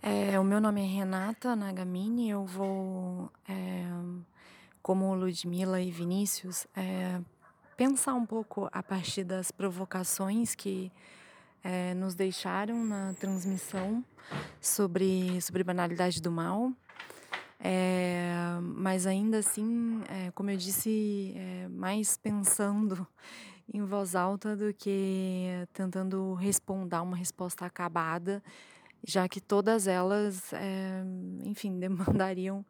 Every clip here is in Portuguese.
É, o meu nome é Renata Nagamini, eu vou, é, como Ludmila e Vinícius, é, pensar um pouco a partir das provocações que é, nos deixaram na transmissão sobre, sobre banalidade do mal. É, mas ainda assim, é, como eu disse, é, mais pensando em voz alta do que tentando responder uma resposta acabada já que todas elas, é, enfim, demandariam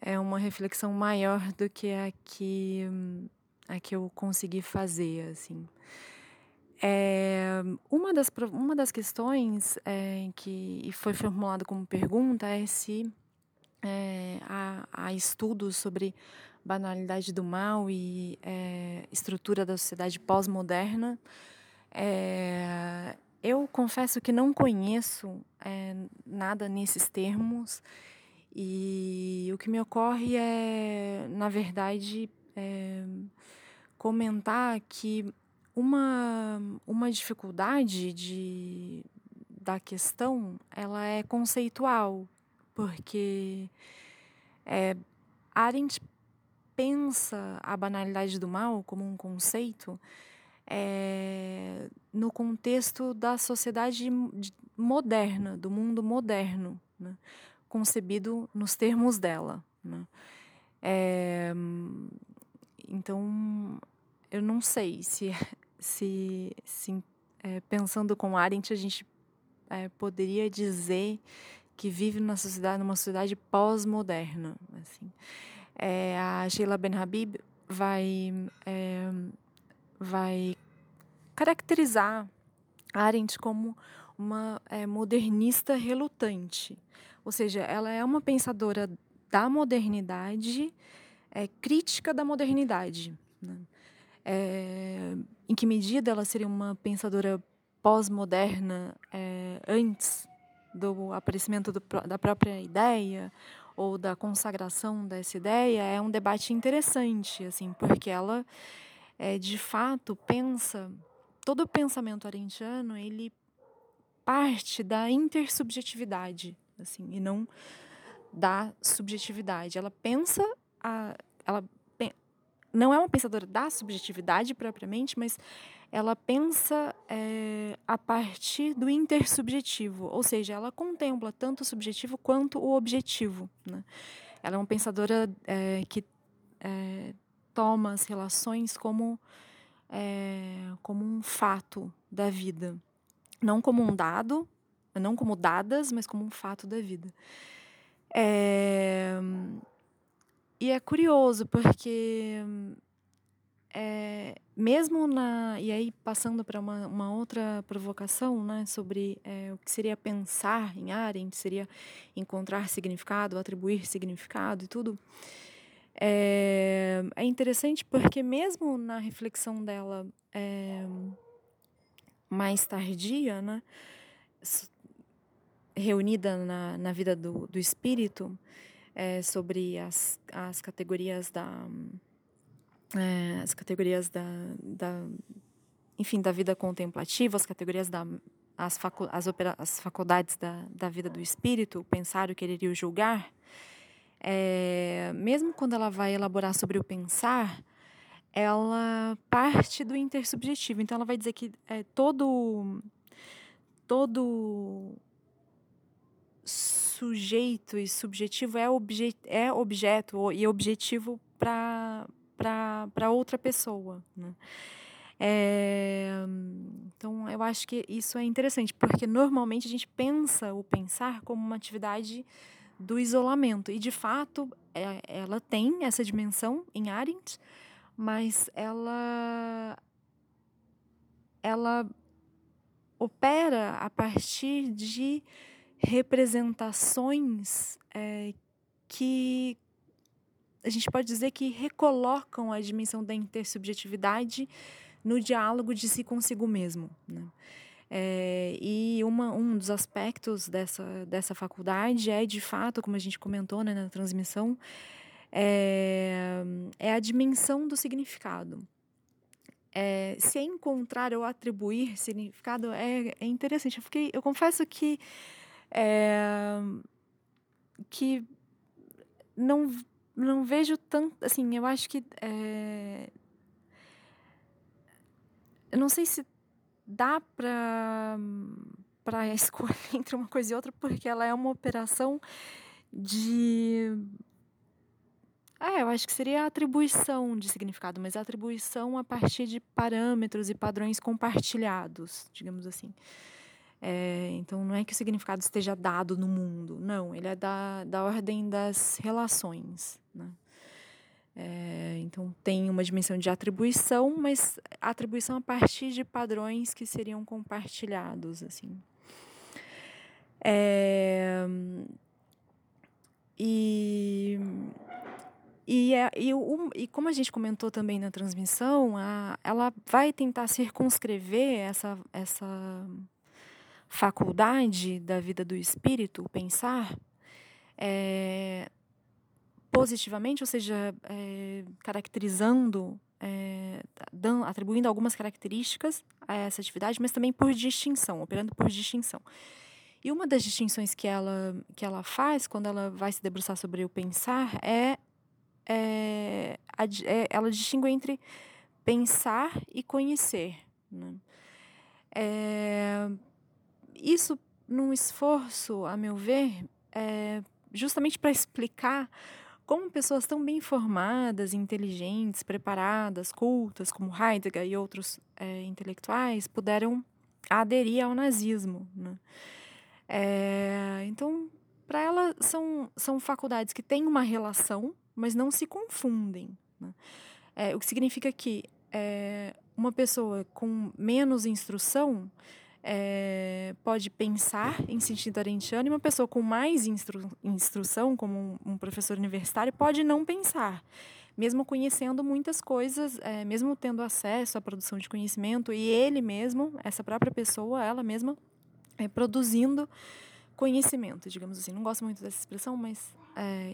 é, uma reflexão maior do que a que, a que eu consegui fazer, assim. É, uma, das, uma das questões é, que foi formulada como pergunta é se é, há, há, estudos sobre banalidade do mal e estrutura da sociedade pós-moderna. Eu confesso que não conheço é, nada nesses termos. E o que me ocorre é, na verdade, é, comentar que uma, uma dificuldade de, da questão ela é conceitual, porque é, Arendt pensa a banalidade do mal como um conceito é, no contexto da sociedade moderna, do mundo moderno, né? concebido nos termos dela. Né? É, então, eu não sei se, se, se é, pensando com Arendt, a gente é, poderia dizer que vive numa sociedade, numa sociedade pós-moderna. Assim. É, a Sheila Ben Habib vai é, vai caracterizar Arendt como uma é, modernista relutante. Ou seja, ela é uma pensadora da modernidade, é, crítica da modernidade. Né? É, em que medida ela seria uma pensadora pós-moderna é, antes do aparecimento do, da própria ideia ou da consagração dessa ideia é um debate interessante, assim, porque ela é, de fato pensa, todo o pensamento arentiano, ele parte da intersubjetividade, assim, e não da subjetividade. Ela pensa, a, ela não é uma pensadora da subjetividade propriamente, mas ela pensa é, a partir do intersubjetivo, ou seja, ela contempla tanto o subjetivo quanto o objetivo. Né? Ela é uma pensadora é, que é, toma as relações como, é, como um fato da vida. Não como um dado, não como dadas, mas como um fato da vida. É, e é curioso, porque é, mesmo na. E aí, passando para uma, uma outra provocação né, sobre é, o que seria pensar em Arendt, seria encontrar significado, atribuir significado e tudo. É, é interessante porque, mesmo na reflexão dela é, mais tardia, né, reunida na, na vida do, do espírito, é, sobre as, as categorias da. É, as categorias da, da. Enfim, da vida contemplativa, as categorias da. As, facu, as, as faculdades da, da vida do espírito, o pensar, o querer e o julgar é, mesmo quando ela vai elaborar sobre o pensar, ela parte do intersubjetivo. Então, ela vai dizer que é, todo, todo sujeito e subjetivo é, obje, é objeto e objetivo para outra pessoa. Né? É, então, eu acho que isso é interessante, porque normalmente a gente pensa o pensar como uma atividade do isolamento. E, de fato, é, ela tem essa dimensão em Arendt, mas ela, ela opera a partir de representações é, que a gente pode dizer que recolocam a dimensão da intersubjetividade no diálogo de si consigo mesmo. Né? É, e uma, um dos aspectos dessa, dessa faculdade é, de fato, como a gente comentou né, na transmissão, é, é a dimensão do significado. É, se encontrar ou atribuir significado é, é interessante. Eu, fiquei, eu confesso que que não, não vejo tanto. Assim, eu acho que. Eu não sei se dá para para escolher entre uma coisa e outra, porque ela é uma operação de. É, eu acho que seria a atribuição de significado, mas a atribuição a partir de parâmetros e padrões compartilhados, digamos assim. É, então, não é que o significado esteja dado no mundo, não, ele é da, da ordem das relações. Né? É, então, tem uma dimensão de atribuição, mas atribuição a partir de padrões que seriam compartilhados. assim. É, e, e, é, e, o, e como a gente comentou também na transmissão, a, ela vai tentar circunscrever essa, essa faculdade da vida do espírito, o pensar, é, positivamente, ou seja, é, caracterizando, é, dando, atribuindo algumas características a essa atividade, mas também por distinção, operando por distinção. E uma das distinções que ela, que ela faz quando ela vai se debruçar sobre o pensar é, é, a, é ela distingue entre pensar e conhecer. Né? É, isso num esforço, a meu ver, é justamente para explicar como pessoas tão bem formadas, inteligentes, preparadas, cultas, como Heidegger e outros é, intelectuais, puderam aderir ao nazismo. Né? É, então, para ela, são, são faculdades que têm uma relação, mas não se confundem. Né? É, o que significa que uma pessoa com menos instrução é, pode pensar em sentido arentiano e uma pessoa com mais instru instrução, como um, um, professor universitário, pode não pensar, mesmo conhecendo muitas coisas, é, mesmo tendo acesso à produção de conhecimento e ele mesmo, essa própria pessoa, ela mesma, é, produzindo conhecimento, digamos assim. Não gosto muito dessa expressão, mas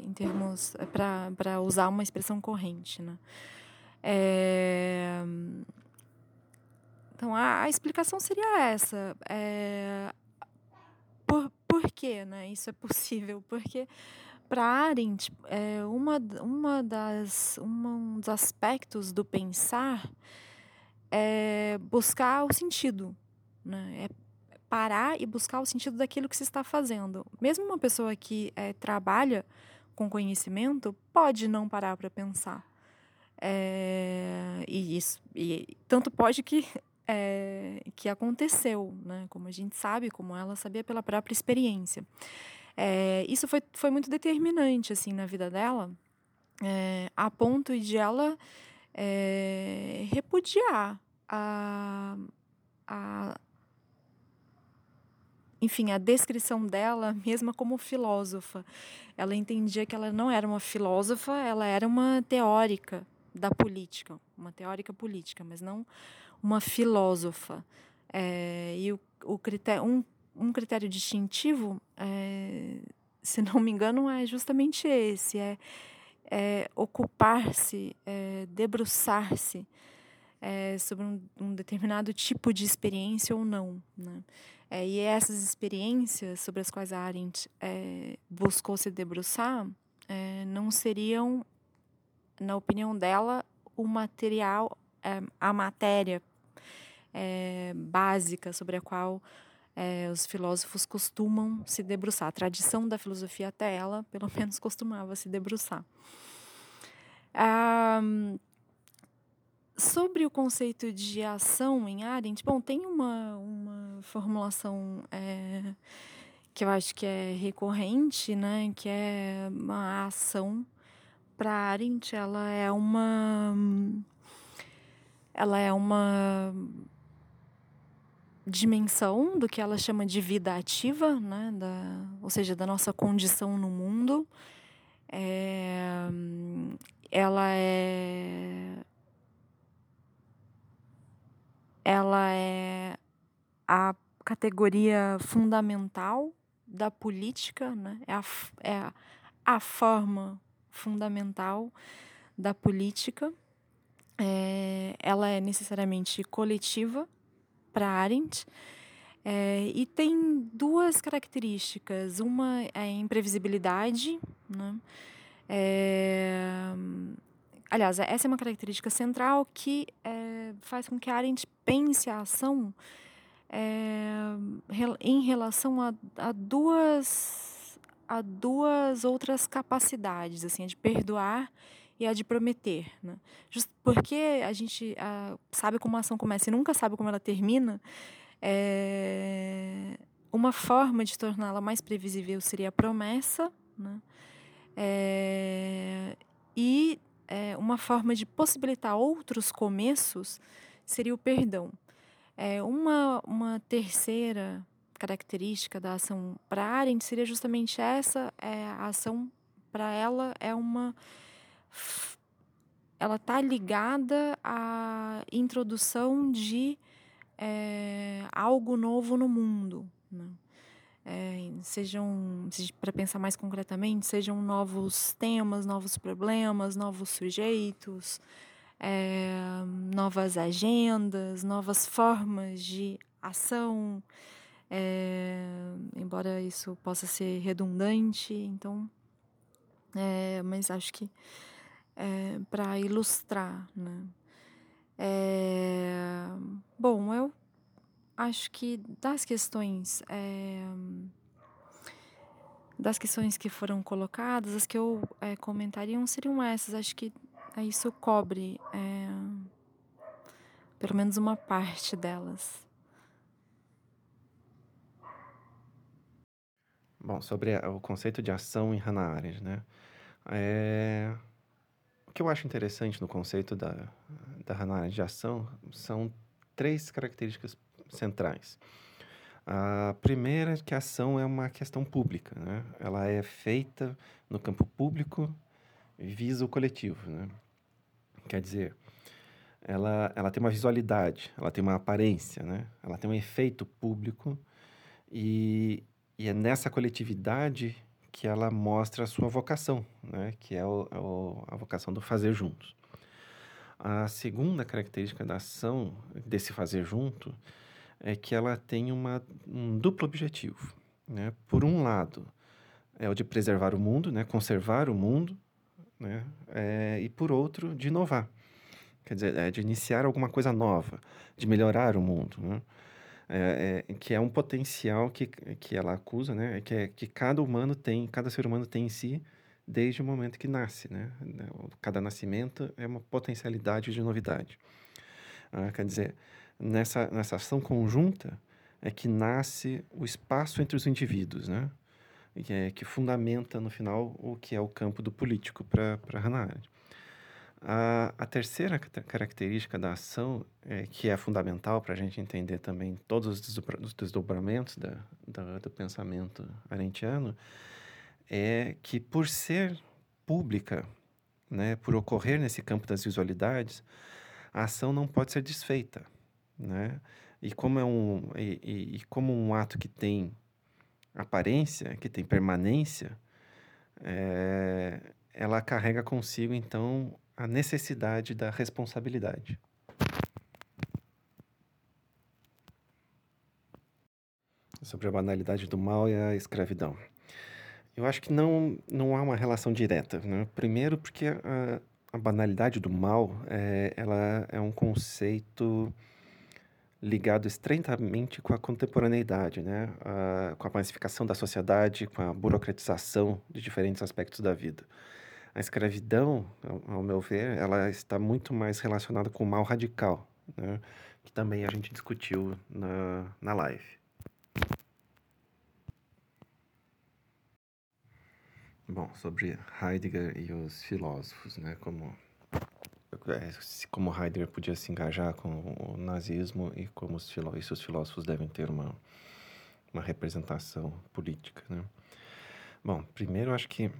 em termos para usar uma expressão corrente, né? É, então, a, a explicação seria essa. É, por, por que né, isso é possível? Porque, para Arendt, é, uma, uma das, uma, um dos aspectos do pensar é buscar o sentido. Né? É parar e buscar o sentido daquilo que se está fazendo. Mesmo uma pessoa que é, trabalha com conhecimento pode não parar para pensar. É, e isso e tanto pode que é, que aconteceu, né? Como a gente sabe, como ela sabia pela própria experiência. É, isso foi, foi muito determinante assim na vida dela, é, a ponto de ela repudiar a, a enfim, a descrição dela, mesma como filósofa. Ela entendia que ela não era uma filósofa, ela era uma teórica da política, uma teórica política, mas não uma filósofa. É, e o, o critério, um, um critério distintivo, é, se não me engano, é justamente esse: é, é ocupar-se, é, debruçar-se é, sobre um, um, determinado tipo de experiência ou não. Né? É, e essas experiências sobre as quais a Arendt buscou se debruçar não seriam, na opinião dela, o material, a matéria é, básica sobre a qual é, os filósofos costumam se debruçar. A tradição da filosofia até ela, pelo menos, costumava se debruçar. Ah, sobre o conceito de ação em Arendt, bom, tem uma, uma formulação é, que eu acho que é recorrente, né, que é uma ação para Arendt, ela é uma ela é uma dimensão do que ela chama de vida ativa, né? da, ou seja, da nossa condição no mundo. É, ela é ela é a categoria fundamental da política, né? é, a, é a, forma fundamental da política. É, ela é necessariamente coletiva, para Arendt, É, e tem duas características. Uma é a imprevisibilidade, né? É, aliás, essa é uma característica central que é, faz com que Arendt pense a ação em relação a, a, duas, a duas outras capacidades, assim, de perdoar e a de prometer. Né? Just porque a gente a, sabe como a ação começa e nunca sabe como ela termina, é, uma forma de torná-la mais previsível seria a promessa, né? É, e é, uma forma de possibilitar outros começos seria o perdão. É, uma, uma terceira característica da ação para Arendt seria justamente essa: é, a ação para ela é uma. Ela está ligada à introdução de é, algo novo no mundo. Né? É, sejam, para pensar mais concretamente, sejam novos temas, novos problemas, novos sujeitos, é, novas agendas, novas formas de ação, é, embora isso possa ser redundante, então, é, mas acho que é, para ilustrar, né? É, bom, eu acho que das questões é, das questões que foram colocadas, as que eu é, comentaria seriam essas. Acho que isso cobre é, pelo menos uma parte delas. Bom, sobre o conceito de ação em Hannah Arendt, né? É, que eu acho interessante no conceito da, da análise de ação são três características centrais. A primeira é que a ação é uma questão pública, né? Ela é feita no campo público visa o coletivo, né? Quer dizer, ela, ela tem uma visualidade, ela tem uma aparência, né? Ela tem um efeito público e, e é nessa coletividade que ela mostra a sua vocação, né? que é o, o, a vocação do fazer juntos. A segunda característica da ação, desse fazer junto, é que ela tem uma, um duplo objetivo. Né? Por um lado, é o de preservar o mundo, né? conservar o mundo, né? É, e por outro, de inovar. Quer dizer, é de iniciar alguma coisa nova, de melhorar o mundo. Né? É, é, que é um potencial que, que ela acusa, né? Que é que cada humano tem, cada ser humano tem em si desde o momento que nasce, né? Cada nascimento é uma potencialidade de novidade. Ah, quer dizer, nessa, nessa ação conjunta é que nasce o espaço entre os indivíduos, né? Que, é, que fundamenta, no final, o que é o campo do político para Hannah Arendt. A, a terceira característica da ação, é, que é fundamental para a gente entender também todos os desdobramentos da, da, do pensamento arentiano, é que por ser pública, né, por ocorrer nesse campo das visualidades, a ação não pode ser desfeita, né? E como é um e, e, como um ato que tem aparência, que tem permanência, é, ela carrega consigo então a necessidade da responsabilidade. Sobre a banalidade do mal e a escravidão. Eu acho que não, não há uma relação direta. Né? Primeiro, porque a, a banalidade do mal é, ela é um conceito ligado estreitamente com a contemporaneidade, né? A, com a pacificação da sociedade, com a burocratização de diferentes aspectos da vida. A escravidão, ao, meu ver, ela está muito mais relacionada com o mal radical, né? que também a gente discutiu na, na live. Bom, sobre Heidegger e os filósofos, né? Como, é, como Heidegger podia se engajar com o nazismo e como os, filó os filósofos devem ter uma, uma representação política, né? Bom, primeiro acho que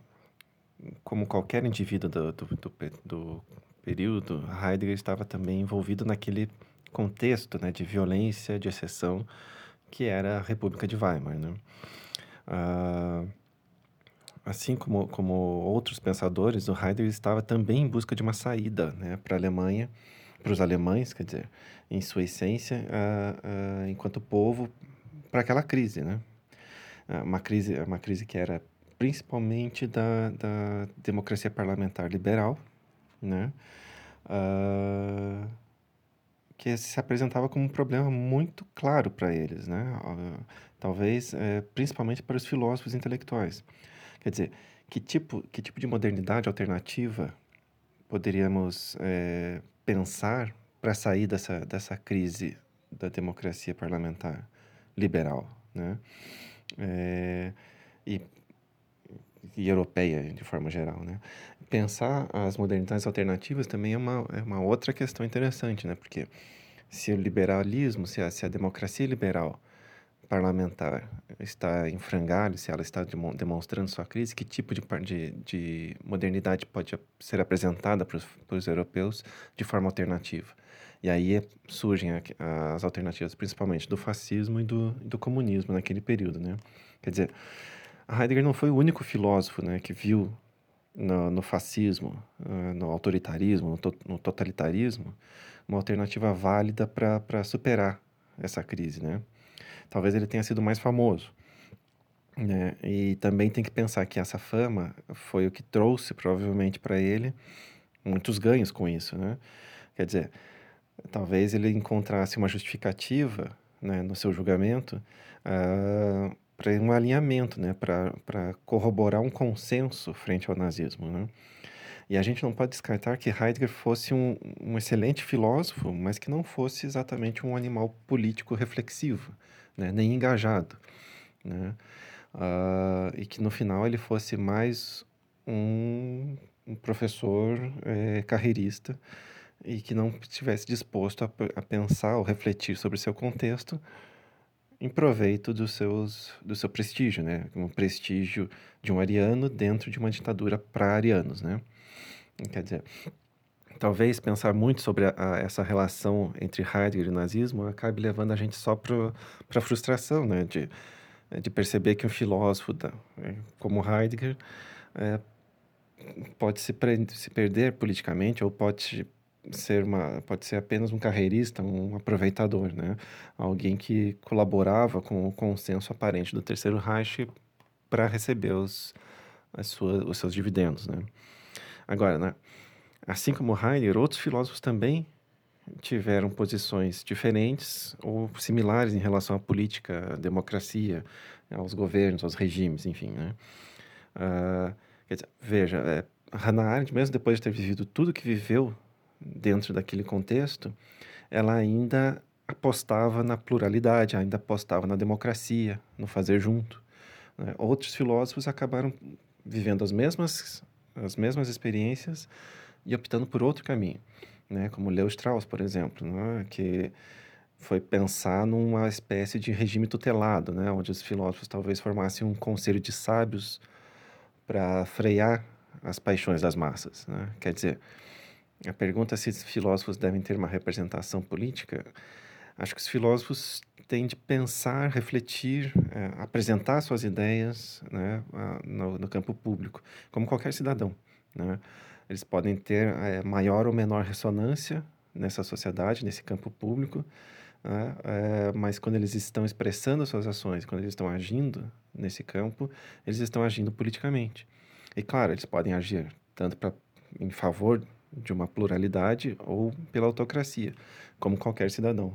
como qualquer indivíduo do, do, do, do período, Heidegger estava também envolvido naquele contexto né, de violência, de exceção, que era a República de Weimar. Né? Ah, assim como, como outros pensadores, o Heidegger estava também em busca de uma saída né, para a Alemanha, para os alemães, quer dizer, em sua essência, ah, ah, enquanto povo, para aquela crise, né? Uma crise, uma crise que era principalmente da, da democracia parlamentar liberal, né? Uh, que se apresentava como um problema muito claro para eles, né? Uh, talvez, é, principalmente para os filósofos intelectuais. Quer dizer, que tipo, que tipo de modernidade alternativa poderíamos é, pensar para sair dessa, dessa crise da democracia parlamentar liberal, né? É, e, e europeia, de forma geral, né? Pensar as modernidades alternativas também é uma, é uma outra questão interessante, né? Porque se o liberalismo, se a, se a democracia liberal parlamentar está em frangalhos, se ela está demonstrando sua crise, que tipo de, de, de modernidade pode ser apresentada para os europeus de forma alternativa? E aí surgem as alternativas, principalmente do fascismo e do, do comunismo naquele período, né? Quer dizer, Heidegger não foi o único filósofo né, que viu no, no fascismo, uh, no autoritarismo, no, to, no, totalitarismo, uma alternativa válida para superar essa crise, né? Talvez ele tenha sido mais famoso, né? E também tem que pensar que essa fama foi o que trouxe, provavelmente, para ele muitos ganhos com isso, né? Quer dizer, talvez ele encontrasse uma justificativa né, no seu julgamento uh, para um alinhamento, né, para corroborar um consenso frente ao nazismo. Né? E a gente não pode descartar que Heidegger fosse um, um excelente filósofo, mas que não fosse exatamente um animal político reflexivo, né, nem engajado. Né? Uh, e que no final ele fosse mais um, um professor é, carreirista e que não estivesse disposto a, a pensar ou refletir sobre seu contexto em proveito dos seus, do seu prestígio, né? Um prestígio de um ariano dentro de uma ditadura para arianos, né? Quer dizer, talvez pensar muito sobre a, a, essa relação entre Heidegger e nazismo acabe levando a gente só para a frustração, né? De, de perceber que um filósofo da, é, como Heidegger é, pode se, se perder politicamente ou pode ser uma pode ser apenas um carreirista, um aproveitador, né? Alguém que colaborava com o consenso aparente do Terceiro Reich para receber os as suas, os seus dividendos, né? Agora, né? Assim como Heidegger, outros filósofos também tiveram posições diferentes ou similares em relação à política, à democracia, aos governos, aos regimes, enfim, né? Uh, dizer, veja, é, Hannah Arendt, mesmo depois de ter vivido tudo que viveu dentro daquele contexto, ela ainda apostava na pluralidade, ainda apostava na democracia, no fazer junto. Né? Outros filósofos acabaram vivendo as mesmas, as mesmas experiências e optando por outro caminho, né? como Leo Strauss, por exemplo, né? que foi pensar numa espécie de regime tutelado, né? onde os filósofos talvez formassem um conselho de sábios para frear as paixões das massas. Né? Quer dizer, a pergunta é se os filósofos devem ter uma representação política, acho que os filósofos têm de pensar, refletir, é, apresentar suas ideias né, no, no, campo público, como qualquer cidadão. Né? Eles podem ter é, maior ou menor ressonância nessa sociedade, nesse campo público, né? é, mas quando eles estão expressando suas ações, quando eles estão agindo nesse campo, eles estão agindo politicamente. E claro, eles podem agir tanto pra, em favor de uma pluralidade ou pela autocracia, como qualquer cidadão.